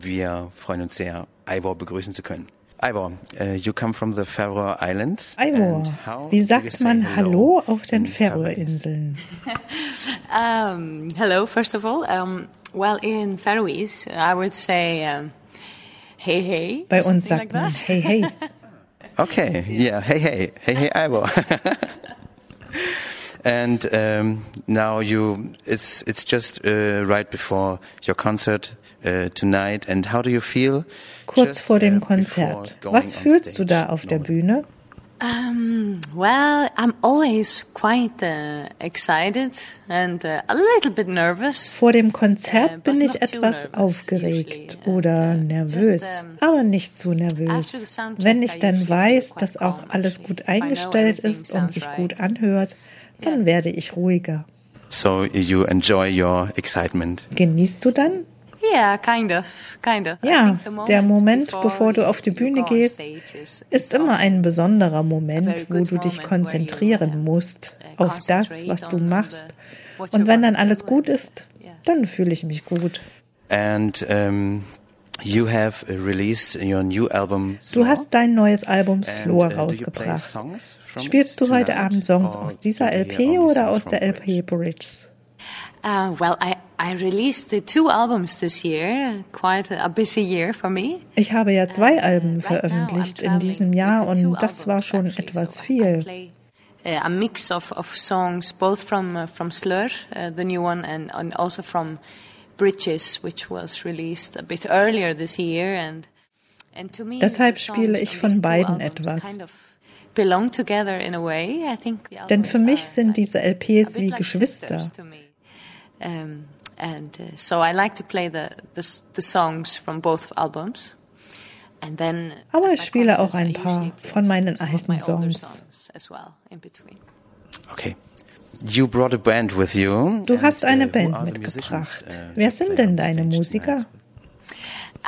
wir freuen uns sehr, Ivor begrüßen zu können. Ivor, uh, you come from the Faroe Islands. Ivor, wie sagt man Hallo auf den Färöerinseln? um, hello, first of all. Um, well, in Faroese, I would say um, hey, hey. Bei uns sagt like man hey, hey. okay, yeah, hey, hey, hey, hey, Ivor. and um, now you, it's it's just uh, right before your concert uh, tonight. And how do you feel? Kurz vor dem uh, Konzert. Was fühlst du da auf der Bühne? Um, well, I'm always quite uh, excited and uh, a little bit nervous. Vor dem Konzert uh, bin ich etwas aufgeregt oder nervös, aber nicht zu nervös. Wenn ich dann weiß, dass auch alles gut eingestellt ist und sich gut anhört, dann werde ich ruhiger. So you enjoy your excitement. Genießt du dann Yeah, kind of, kind of. Ja, der Moment, bevor du auf die Bühne gehst, ist immer ein besonderer Moment, wo du dich konzentrieren musst auf das, was du machst. Und wenn dann alles gut ist, dann fühle ich mich gut. And um, you have released your new album. Du hast dein neues Album Slow uh, rausgebracht. Spielst du heute Abend Songs aus dieser LP oder aus der LP Bridges? Uh, well, I, I released the two albums this year, quite a busy year for me. Ich habe ja zwei uh, Alben veröffentlicht in diesem Jahr und das war schon etwas viel. Uh, a mix of, of songs, both from uh, from Slur, uh, the new one, and, and also from Bridges, which was released a bit earlier this year. And, and to me, Deshalb spiele ich von beiden etwas. Kind of belong together in a way. I think Denn für mich sind diese LPs wie Geschwister. Um, and uh, so I like to play the, the, the songs from both albums. And then Aber ich spiele auch ein paar von meinen alten Songs. Okay. You brought a band with you. Du hast eine uh, Band mitgebracht. Uh, Wer sind denn deine Musiker?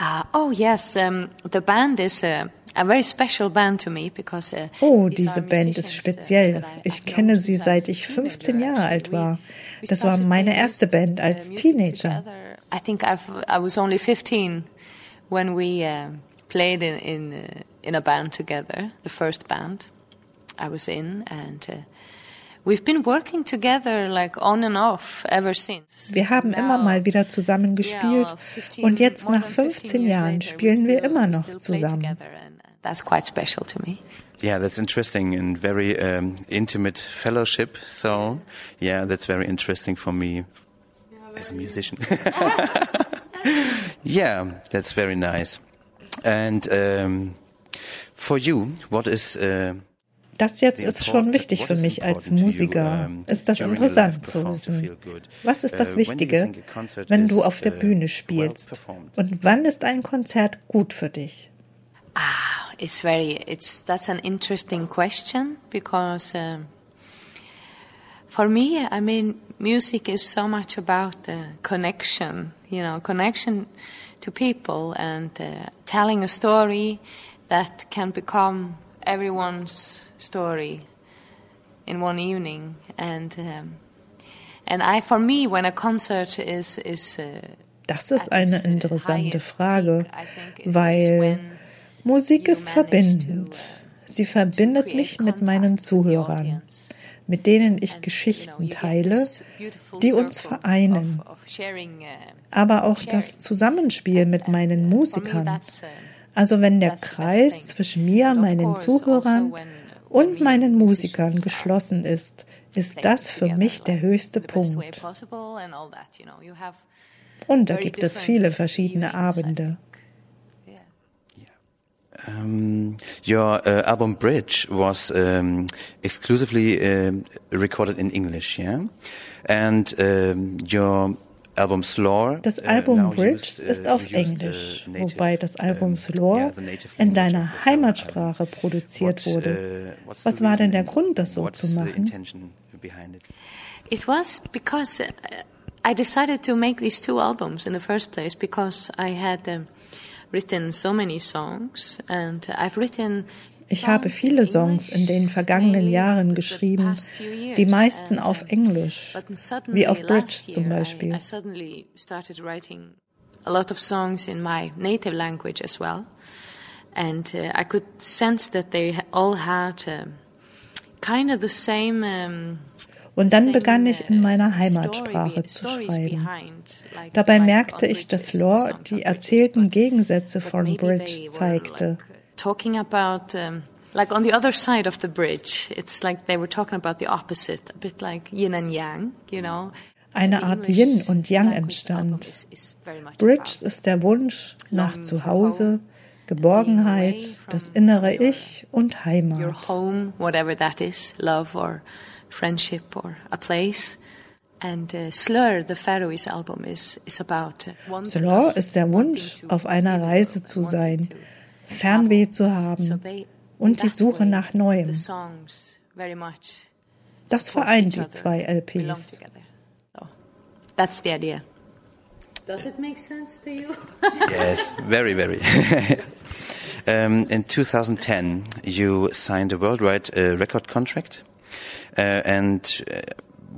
Uh, oh yes, um, the band is uh, a very special band to me because. Uh, oh, diese Band ist speziell. Ich kenne sie seit ich 15 Jahre alt war. Das war meine erste Band als Teenager. I think I've, I was only 15 when we uh, played in in, uh, in a band together, the first band I was in, and uh, Wir haben immer mal wieder zusammen gespielt und jetzt nach 15 Jahren spielen wir immer noch zusammen. That's quite special to me. Yeah, that's interesting and very um, intimate fellowship. So, yeah, that's very interesting for me as a musician. yeah, that's very nice. And um, for you, what is uh, das jetzt ist schon wichtig für mich als Musiker. Ist das interessant zu wissen? Was ist das uh, Wichtige, wenn du auf der uh, Bühne spielst? Und wann ist ein Konzert gut für dich? Ah, it's very it's that's an interesting question because um, for me, I mean, music is so much about the connection, you know, connection to people and uh, telling a story that can become everyone's story in one evening. And um, and I, for me, when a concert is is uh, das ist eine interessante Frage, weil Musik ist verbindend. Sie verbindet mich mit meinen Zuhörern, mit denen ich Geschichten teile, die uns vereinen. Aber auch das Zusammenspiel mit meinen Musikern. Also wenn der Kreis zwischen mir, meinen Zuhörern und meinen Musikern geschlossen ist, ist das für mich der höchste Punkt. Und da gibt es viele verschiedene Abende. Um, your uh, album Bridge was um, exclusively uh, recorded in English, yeah? And um, your das uh, Album Bridge ist uh, auf Englisch, wobei das Album Slore in deiner Heimatsprache produziert wurde. Was war denn der Grund, das so zu machen? It was because uh, I decided to make these two albums in the first place because I had um, written so many songs and I've written ich habe viele Songs in den vergangenen Jahren geschrieben, die meisten auf Englisch, wie auf Bridge zum Beispiel. a lot of songs in my native language as well. And uh, I could sense that they all had uh, kind of the same. Um, und dann begann ich in meiner Heimatsprache zu schreiben. Dabei merkte ich, dass Lore die erzählten Gegensätze von Bridge zeigte. Talking about like on the other side of the bridge, it's like they were talking about the opposite, a bit like yin and yang, you know. Eine Art Yin und Yang entstand. Bridge ist der Wunsch nach Zuhause, Geborgenheit, das innere Ich und Heimat. Your home, whatever that is, love or friendship or a place. And uh, Slur, the Faroese album, is, is about uh, Slur ist der Wunsch, auf einer Reise zu sein, Fernweh zu haben und die Suche nach Neuem. Das vereint die zwei LPs. That's the idea. Does it make sense to you? yes, very, very. um, in 2010, you signed a worldwide uh, record contract Uh, and uh,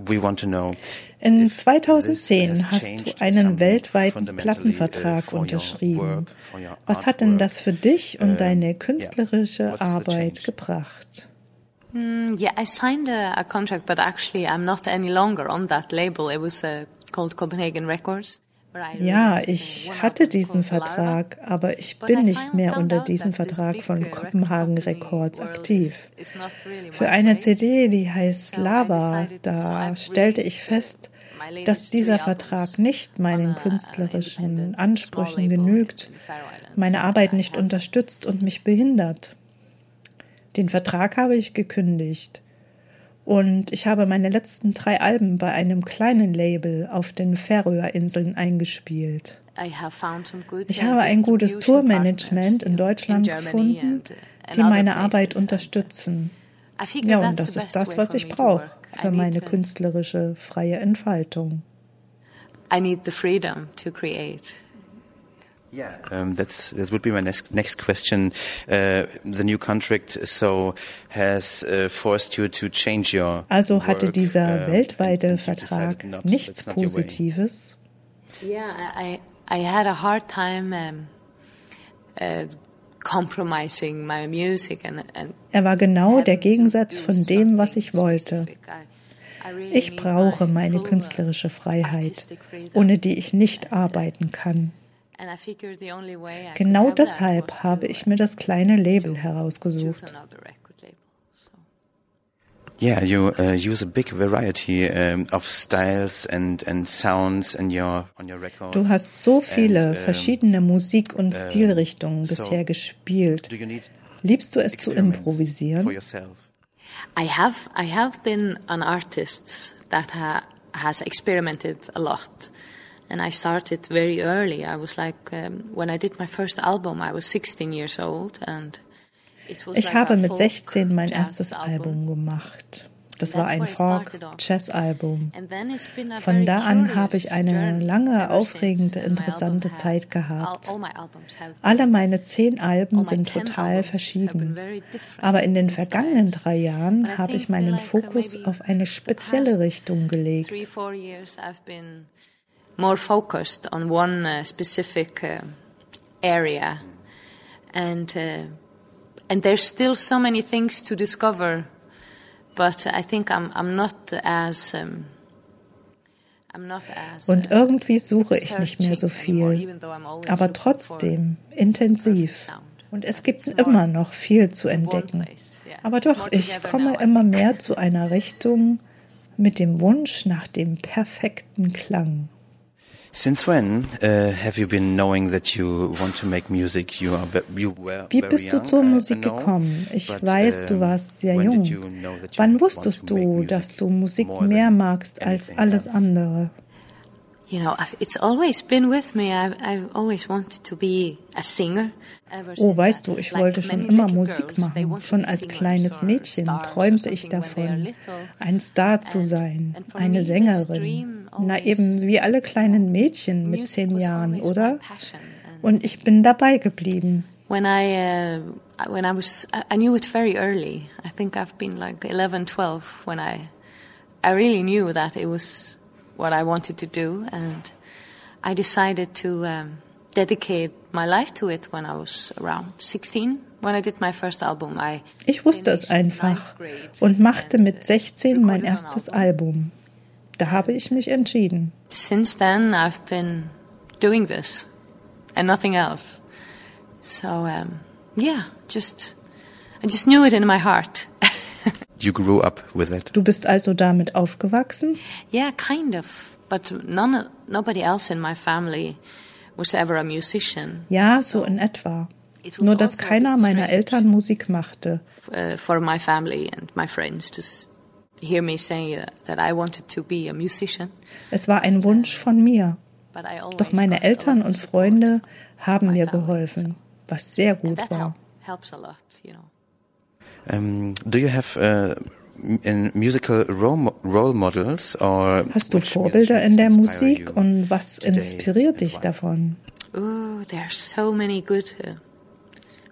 we want to know. In 2010 hast du einen weltweiten uh, Plattenvertrag unterschrieben. Was hat denn das für dich und deine künstlerische Arbeit gebracht? Mm, yeah, I signed a, a, contract, but actually I'm not any longer on that label. It was uh, called Copenhagen Records. Ja, ich hatte diesen Vertrag, aber ich bin nicht mehr unter diesem Vertrag von Kopenhagen Records aktiv. Für eine CD, die heißt Lava, da stellte ich fest, dass dieser Vertrag nicht meinen künstlerischen Ansprüchen genügt, meine Arbeit nicht unterstützt und mich behindert. Den Vertrag habe ich gekündigt. Und ich habe meine letzten drei Alben bei einem kleinen Label auf den Färöerinseln eingespielt. Ich habe ein gutes Tourmanagement in Deutschland gefunden, die meine Arbeit unterstützen. Ja, und das ist das, was ich brauche für meine künstlerische freie Entfaltung. I need the freedom to create. Yeah, um, that's that would be my next next question. Uh, the new contract so has uh, forced you to change your. Also hatte dieser uh, weltweite Vertrag not, nichts Positives. Yeah, I I had a hard time um, uh, compromising my music and, and Er war genau der Gegensatz von dem, was ich wollte. Ich brauche meine künstlerische Freiheit, ohne die ich nicht arbeiten kann. Genau deshalb habe ich mir das kleine Label herausgesucht. Yeah, you uh, use a big variety um, of styles and and sounds in your on your record. Du hast so viele and, um, verschiedene Musik- und Stilrichtungen so bisher gespielt. Liebst du es zu improvisieren? I have I have been an artist that ha has experimented a lot. And I started very early. I was like, um, when I did my first album, I was 16 years old and ich habe mit 16 mein erstes Album gemacht. Das war ein Folk-Jazz-Album. Von da an habe ich eine lange, aufregende, interessante Zeit gehabt. Alle meine zehn Alben sind total verschieden. Aber in den vergangenen drei Jahren habe ich meinen Fokus auf eine spezielle Richtung gelegt more focused on one uh, specific uh, area, and uh, and there's still so many things to discover, but I think I'm I'm not as um, Und irgendwie suche ich nicht mehr so viel, aber trotzdem intensiv. Und es gibt immer noch viel zu entdecken. Aber doch, ich komme immer mehr zu einer Richtung mit dem Wunsch nach dem perfekten Klang. Since when uh, have you been knowing that you want to make music? You are you were Wie bist du zur Musik gekommen? Ich weiß, du warst sehr jung. Wann wusstest du, dass du Musik mehr magst als alles andere? Oh, weißt du, ich wollte schon immer Musik machen. Schon als kleines Mädchen träumte ich davon, ein Star zu sein, eine Sängerin. Na eben wie alle kleinen Mädchen mit zehn Jahren, oder? Und ich bin dabei geblieben. When I uh, when I was I knew it very early. I think I've been like 11, 12 when I I really knew that it was what I wanted to do and I decided to um, dedicate my life to it when I was around 16. When I did my first album, I ich wusste es einfach und machte mit 16 mein erstes Album. Da habe ich mich entschieden. Since then, I've been doing this and nothing else. So um, yeah, just I just knew it in my heart. you grew up with it. Du bist also damit aufgewachsen? Yeah, kind of. But none, nobody else in my family was ever a musician. Ja, so in etwa. Nur dass also keiner meiner Eltern Musik machte. Uh, for my family and my friends to hear me say uh, that I wanted to be a musician. Es war ein Wunsch von mir. Doch meine Eltern und Freunde haben mir geholfen, was sehr gut war. Um, do you have uh, musical role models or Hast du Vorbilder in der Musik und was inspiriert dich davon? Oh, there are so many good uh,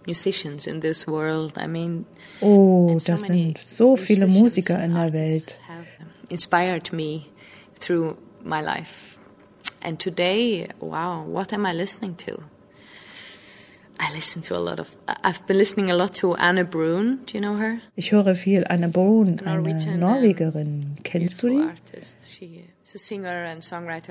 musicians in this world. I mean, oh, das sind so viele Musiker in der Welt. Inspired me through my life. And today, wow, what am I listening to? I listen to a lot of. I've been listening a lot to Anne Brun. Do you know her? Ich höre viel Anne Brun, eine Norwegerin. Kennst du die?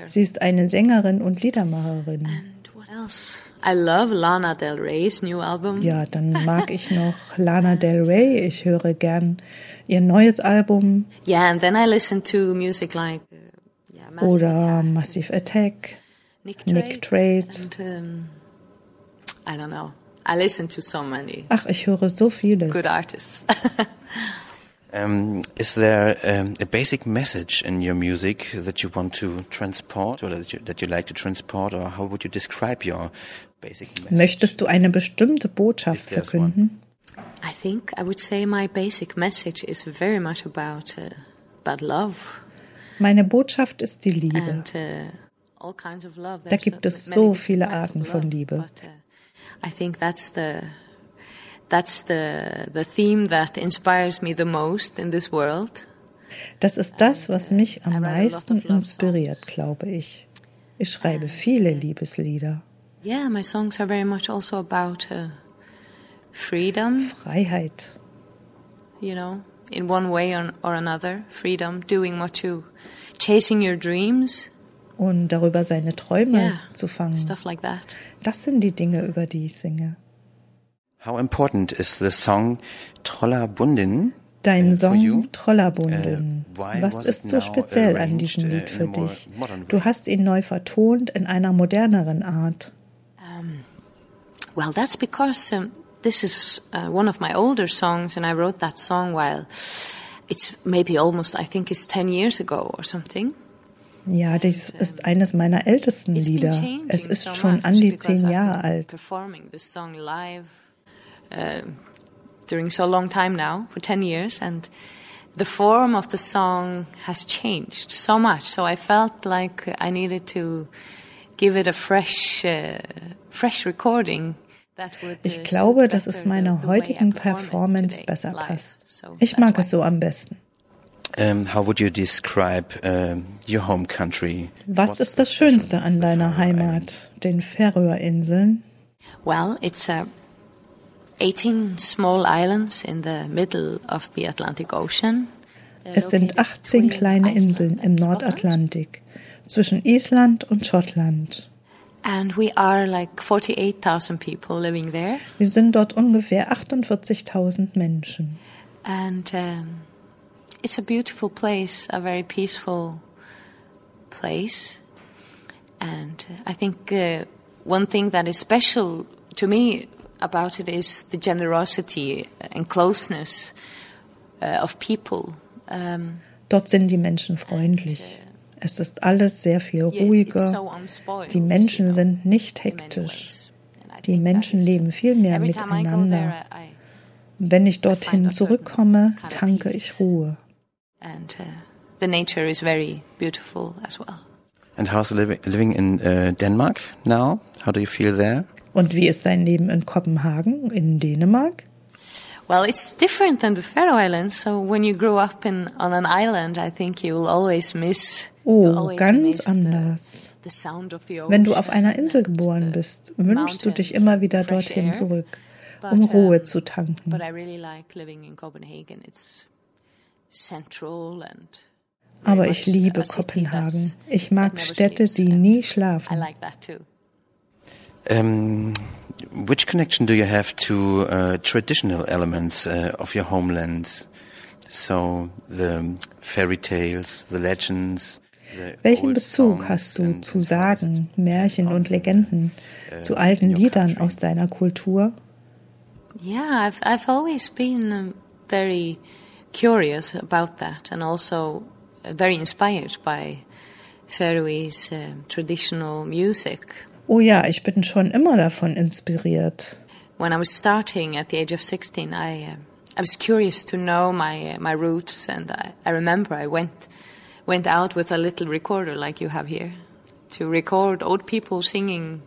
Sie ist eine Sängerin und Liedermacherin. And what else? I love Lana Del Rey's new album. Ja, dann mag ich noch Lana Del Rey. Ich höre gern ihr neues Album. Yeah, and then I listen to music like uh, yeah, Massive oder Attack, Massive Attack, Nick Drake, Nick Drake. And, um, I don't know. I listen to so many. Ach, ich höre so vieles. Good artists. um, is there um, a basic message in your music that you want to transport or that you, that you like to transport or how would you describe your basic message? Möchtest du eine bestimmte Botschaft verkünden? I think I would say my basic message is very much about uh, about love. Meine Botschaft ist die Liebe. And, uh, da gibt es so viele Arten von Liebe. Uh, I think that's the that's the the theme that inspires me the most in this world. Das ist das, was mich am meisten inspiriert, glaube ich. Ich schreibe viele Liebeslieder. Yeah, my songs are very much also about uh, freedom. Freiheit. You know, in one way or, or another, freedom, doing what you, chasing your dreams und darüber seine Träume yeah, zu fangen. Stuff like that. Das sind die Dinge, über die ich singe. How important is the song Trollabundin? Dein uh, Song Trollabundin. Uh, Was ist so speziell an diesem Lied für dich? Du hast ihn neu vertont in einer moderneren Art. Um, well, that's because um, this is uh, one of my older songs, and I wrote that song while it's maybe almost, I think, it's 10 years ago or something. Ja, dies ist eines meiner ältesten Lieder. Es ist schon an die zehn Jahre alt. Uh, during so long time now, for 10 years, and the form of the song has changed so much. So I felt like I needed to give it a fresh, uh, fresh recording. Ich uh, glaube, dass es meiner heutigen Performance besser passt. Ich mag es so am besten. Um, how would you describe um, your home country? Was ist das Schönste an deiner Heimat, den Färöerinseln? Well, it's a 18 small islands in the middle of the Atlantic Ocean. Es sind 18 kleine Inseln im Nordatlantik zwischen Island und Schottland. And we are like 48,000 people living there. Wir sind dort ungefähr 48.000 Menschen. And um, it's a beautiful place, a very peaceful place. And I think uh, one thing that is special to me about it is the generosity and closeness uh, of people. Um, Dort sind die Menschen freundlich. Es ist alles sehr viel ruhiger. Die Menschen sind nicht hektisch. Die Menschen leben viel mehr miteinander. Wenn ich dorthin zurückkomme, tanke ich Ruhe and uh, the nature is very beautiful as well. And how's living living in uh, Denmark now? How do you feel there? Und wie ist dein Leben in Kopenhagen in Dänemark? Well, it's different than the Faroe Islands. So when you grow up in on an island, I think you will always miss. Oh, ganz miss anders. Wenn du auf einer Insel geboren bist, wünschst du dich immer wieder dorthin zurück, um Ruhe zu tanken. Aber ich liebe Kopenhagen. Ich mag Städte, die nie schlafen. Um, which connection do you have to uh, traditional elements uh, of your homeland? So the fairy tales, the legends. Welchen Bezug hast du zu Sagen, Märchen und Legenden, uh, zu alten Liedern aus deiner Kultur? Yeah, I've I've always been very curious about that and also very inspired by Faroese uh, traditional music. Oh ja, ich bin schon immer davon inspiriert. When I was starting at the age of 16, I uh, I was curious to know my uh, my roots, and I, I remember I went went out with a little recorder like you have here to record old people singing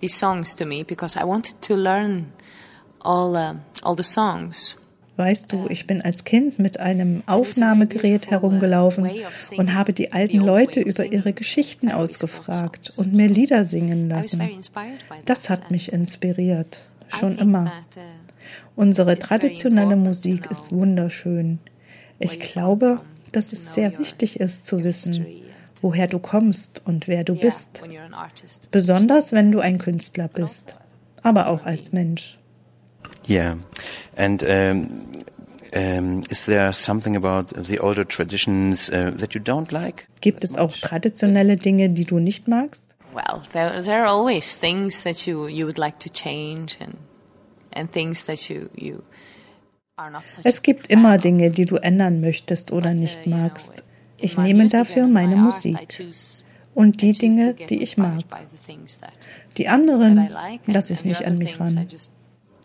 these songs to me because I wanted to learn all uh, all the songs. Weißt du, ich bin als Kind mit einem Aufnahmegerät herumgelaufen und habe die alten Leute über ihre Geschichten ausgefragt und mir Lieder singen lassen. Das hat mich inspiriert, schon immer. Unsere traditionelle Musik ist wunderschön. Ich glaube, dass es sehr wichtig ist zu wissen, woher du kommst und wer du bist. Besonders wenn du ein Künstler bist, aber auch als Mensch. Yeah, and um, um, is there something about the older traditions uh, that you don't like? Gibt es auch traditionelle Dinge, die du nicht magst? Well, there, there are always things that you you would like to change and and things that you you es gibt immer Dinge, die du ändern möchtest oder nicht magst. Ich nehme dafür meine Musik und die Dinge, die ich mag. Die anderen lasse ich nicht an mich ran.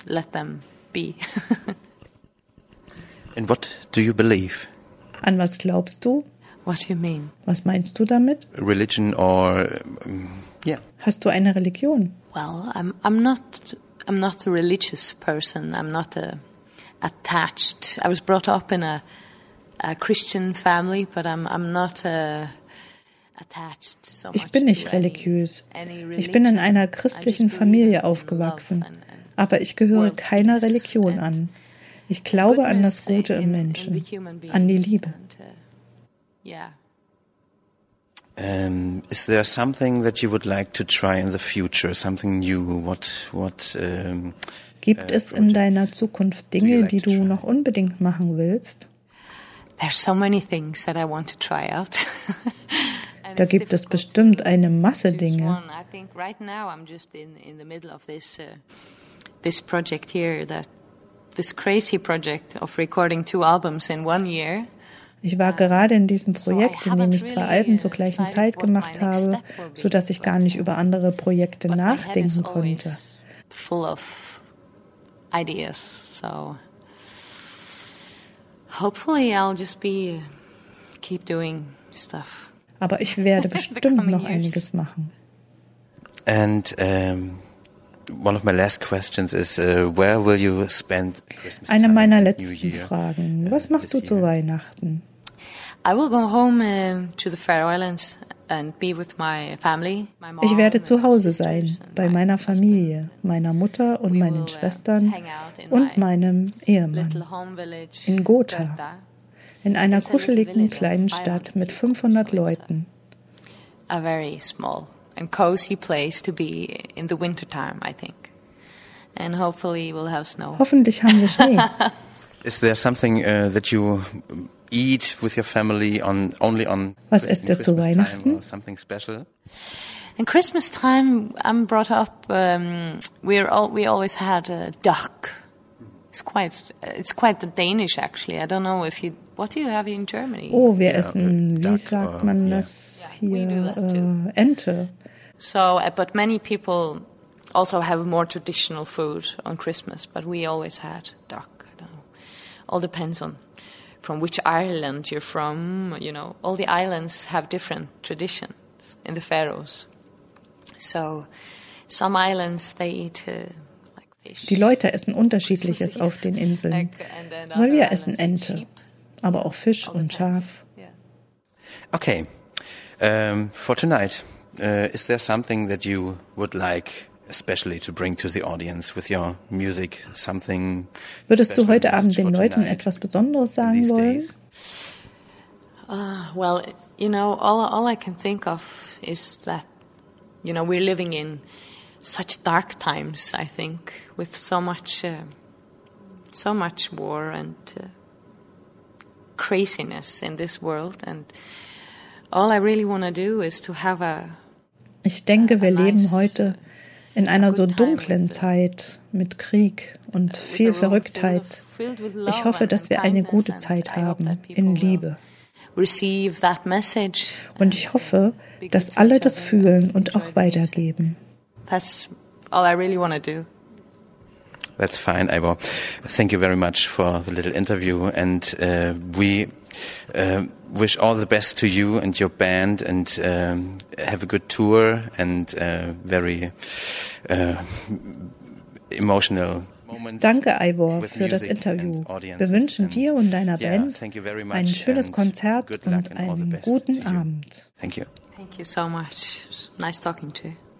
Let them be. In what do you believe? An was glaubst du? What do you mean? Was meinst du damit? Religion or um, yeah. Hast du eine Religion? Well, I'm I'm not I'm not a religious person. I'm not a attached. I was brought up in a a Christian family, but I'm I'm not a ich bin nicht religiös. Ich bin in einer christlichen Familie aufgewachsen aber ich gehöre keiner Religion an. Ich glaube an das Gute im Menschen, an die Liebe. Um, is there something that you would like to try in the future? Something new? What? What? Um, Gibt uh, es in deiner Zukunft Dinge, like die du noch unbedingt machen willst? There's so many things that I want to try out. da gibt es bestimmt eine Masse Dinge. This. Uh, this project here, that this crazy project of recording two albums in one year. Ich war gerade in diesem Projekt, in dem ich zwei Alben zur gleichen Zeit gemacht habe, so dass ich gar nicht über andere Projekte nachdenken konnte. Full of ideas, so hopefully I'll just be keep doing stuff. Aber ich werde bestimmt noch einiges machen. And um Eine meiner letzten Fragen. Was machst du zu Weihnachten? I will go home uh, to the Faroe Islands and be with my family. My ich werde zu Hause sein, bei meiner Familie, meiner Mutter und meinen uh, Schwestern und meinem Ehemann in Gotha, in einer kuscheligen kleinen Stadt mit 500 Leuten. A very small and cozy place to be in the winter time, I think. And hopefully we'll have snow. Hoffentlich haben wir Schnee. Is there something uh, that you eat with your family on only on Was esst ihr zu Weihnachten? Something special? In Christmas time, I'm brought up. Um, we're all, we always had a duck. It's quite it's quite the Danish actually. I don't know if you what do you have in Germany? Oh, wir essen, wie sagt man das hier? Äh, Ente. So, uh, but many people also have more traditional food on Christmas, but we always had duck. I don't know. All depends on from which island you're from. You know, all the islands have different traditions in the Faroes. So, some islands they eat. Uh, Die Leute essen unterschiedliches auf den Inseln. Weil wir essen Ente, aber auch Fisch und Schaf. Okay, um, for tonight uh, is there something that you would like especially to bring to the audience with your music? Something. Würdest du heute Abend den Leuten etwas Besonderes sagen wollen? Uh, well, you know, all all I can think of is that, you know, we're living in such dark times. I think with so much, uh, so much war and uh, craziness in this world, and all I really want to do is to have a. Ich denke, wir leben heute in einer so dunklen Zeit mit Krieg und viel Verrücktheit. Ich hoffe, dass wir eine gute Zeit haben in Liebe. Und ich hoffe, dass alle das fühlen und auch weitergeben. That's all I really want to do. That's fine, Ivor. Thank you very much for the little interview, and uh, we uh, wish all the best to you and your band, and um, have a good tour and uh, very uh, emotional Danke, Ivor, für das Interview. Wir wünschen dir und deiner Band ein schönes Konzert und einen guten Abend. Thank you. Thank you so much. Nice talking to you.